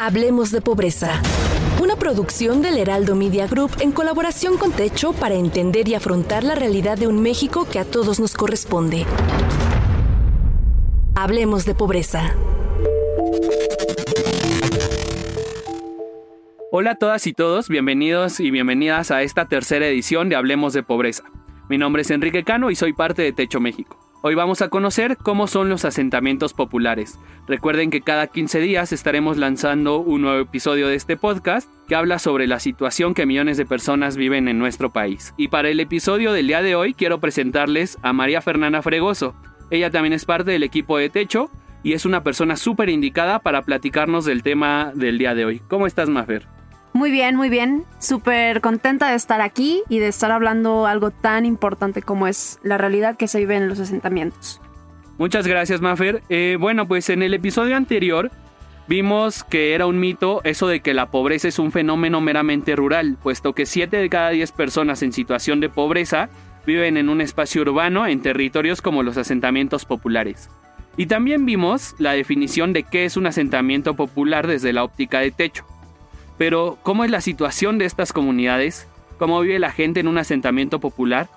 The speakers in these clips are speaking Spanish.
Hablemos de pobreza. Una producción del Heraldo Media Group en colaboración con Techo para entender y afrontar la realidad de un México que a todos nos corresponde. Hablemos de pobreza. Hola a todas y todos, bienvenidos y bienvenidas a esta tercera edición de Hablemos de Pobreza. Mi nombre es Enrique Cano y soy parte de Techo México. Hoy vamos a conocer cómo son los asentamientos populares. Recuerden que cada 15 días estaremos lanzando un nuevo episodio de este podcast que habla sobre la situación que millones de personas viven en nuestro país. Y para el episodio del día de hoy quiero presentarles a María Fernanda Fregoso. Ella también es parte del equipo de Techo y es una persona súper indicada para platicarnos del tema del día de hoy. ¿Cómo estás, Mafer? Muy bien, muy bien. Súper contenta de estar aquí y de estar hablando algo tan importante como es la realidad que se vive en los asentamientos. Muchas gracias, Mafer. Eh, bueno, pues en el episodio anterior vimos que era un mito eso de que la pobreza es un fenómeno meramente rural, puesto que 7 de cada 10 personas en situación de pobreza viven en un espacio urbano en territorios como los asentamientos populares. Y también vimos la definición de qué es un asentamiento popular desde la óptica de techo. Pero, ¿cómo es la situación de estas comunidades? ¿Cómo vive la gente en un asentamiento popular?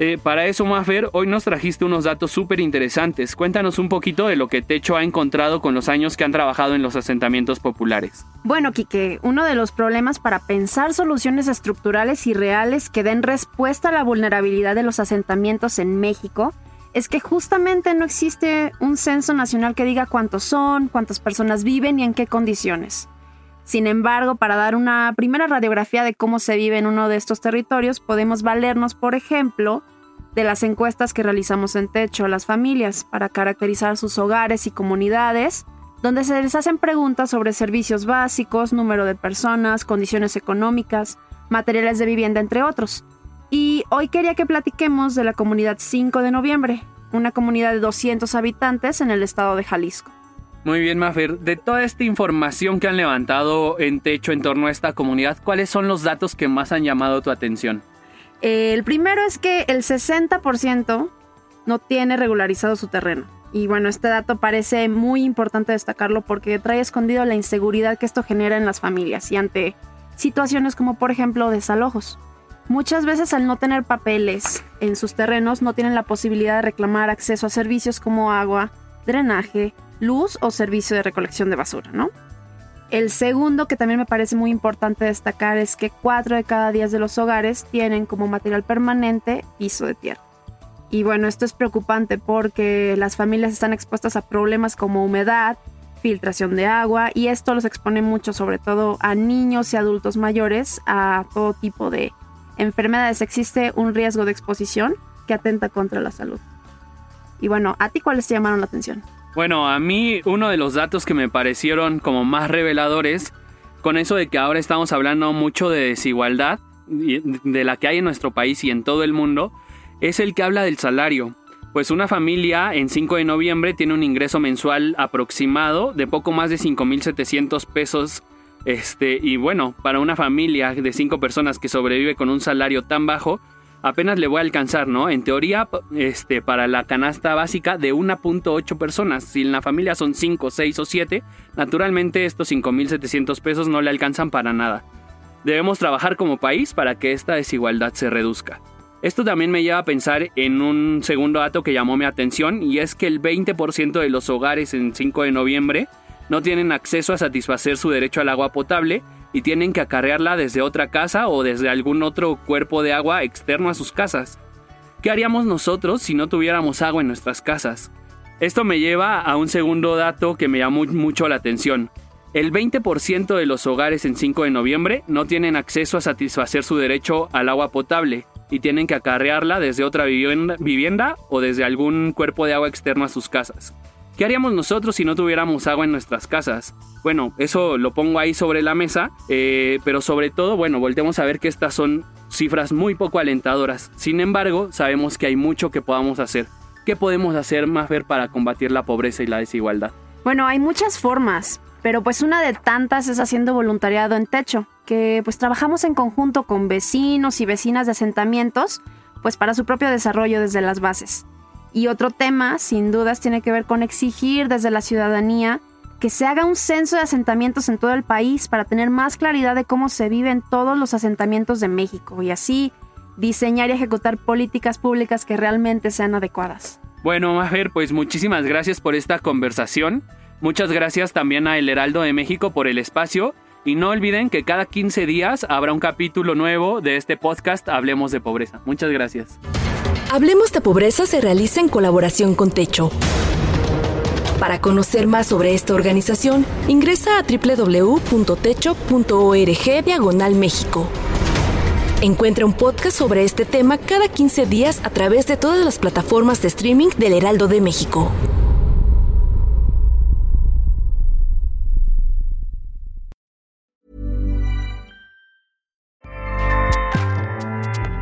Eh, para eso, Mafer, hoy nos trajiste unos datos súper interesantes. Cuéntanos un poquito de lo que Techo ha encontrado con los años que han trabajado en los asentamientos populares. Bueno, Quique, uno de los problemas para pensar soluciones estructurales y reales que den respuesta a la vulnerabilidad de los asentamientos en México es que justamente no existe un censo nacional que diga cuántos son, cuántas personas viven y en qué condiciones. Sin embargo, para dar una primera radiografía de cómo se vive en uno de estos territorios, podemos valernos, por ejemplo, de las encuestas que realizamos en Techo a las familias para caracterizar sus hogares y comunidades, donde se les hacen preguntas sobre servicios básicos, número de personas, condiciones económicas, materiales de vivienda, entre otros. Y hoy quería que platiquemos de la comunidad 5 de noviembre, una comunidad de 200 habitantes en el estado de Jalisco. Muy bien, Mafer. De toda esta información que han levantado en Techo en torno a esta comunidad, ¿cuáles son los datos que más han llamado tu atención? El primero es que el 60% no tiene regularizado su terreno. Y bueno, este dato parece muy importante destacarlo porque trae escondido la inseguridad que esto genera en las familias y ante situaciones como por ejemplo desalojos. Muchas veces al no tener papeles en sus terrenos no tienen la posibilidad de reclamar acceso a servicios como agua, drenaje, luz o servicio de recolección de basura, ¿no? El segundo que también me parece muy importante destacar es que 4 de cada 10 de los hogares tienen como material permanente piso de tierra. Y bueno, esto es preocupante porque las familias están expuestas a problemas como humedad, filtración de agua y esto los expone mucho, sobre todo a niños y adultos mayores, a todo tipo de enfermedades. Existe un riesgo de exposición que atenta contra la salud. Y bueno, ¿a ti cuáles te llamaron la atención? Bueno, a mí uno de los datos que me parecieron como más reveladores, con eso de que ahora estamos hablando mucho de desigualdad, de la que hay en nuestro país y en todo el mundo, es el que habla del salario. Pues una familia en 5 de noviembre tiene un ingreso mensual aproximado de poco más de 5.700 pesos. Este, y bueno, para una familia de 5 personas que sobrevive con un salario tan bajo, apenas le voy a alcanzar, ¿no? En teoría, este, para la canasta básica de 1.8 personas. Si en la familia son 5, 6 o 7, naturalmente estos 5.700 pesos no le alcanzan para nada. Debemos trabajar como país para que esta desigualdad se reduzca. Esto también me lleva a pensar en un segundo dato que llamó mi atención y es que el 20% de los hogares en 5 de noviembre no tienen acceso a satisfacer su derecho al agua potable y tienen que acarrearla desde otra casa o desde algún otro cuerpo de agua externo a sus casas. ¿Qué haríamos nosotros si no tuviéramos agua en nuestras casas? Esto me lleva a un segundo dato que me llamó mucho la atención. El 20% de los hogares en 5 de noviembre no tienen acceso a satisfacer su derecho al agua potable. y tienen que acarrearla desde otra vivienda, vivienda o desde algún cuerpo de agua externo a sus casas. ¿Qué haríamos nosotros si no tuviéramos agua en nuestras casas? Bueno, eso lo pongo ahí sobre la mesa, eh, pero sobre todo, bueno, voltemos a ver que estas son cifras muy poco alentadoras. Sin embargo, sabemos que hay mucho que podamos hacer. ¿Qué podemos hacer más ver para combatir la pobreza y la desigualdad? Bueno, hay muchas formas, pero pues una de tantas es haciendo voluntariado en techo, que pues trabajamos en conjunto con vecinos y vecinas de asentamientos, pues para su propio desarrollo desde las bases. Y otro tema, sin dudas, tiene que ver con exigir desde la ciudadanía que se haga un censo de asentamientos en todo el país para tener más claridad de cómo se viven todos los asentamientos de México y así diseñar y ejecutar políticas públicas que realmente sean adecuadas. Bueno, Mafer, pues muchísimas gracias por esta conversación. Muchas gracias también a El Heraldo de México por el espacio. Y no olviden que cada 15 días habrá un capítulo nuevo de este podcast Hablemos de Pobreza. Muchas gracias. Hablemos de Pobreza se realiza en colaboración con Techo. Para conocer más sobre esta organización, ingresa a www.techo.org diagonal México. Encuentra un podcast sobre este tema cada 15 días a través de todas las plataformas de streaming del Heraldo de México.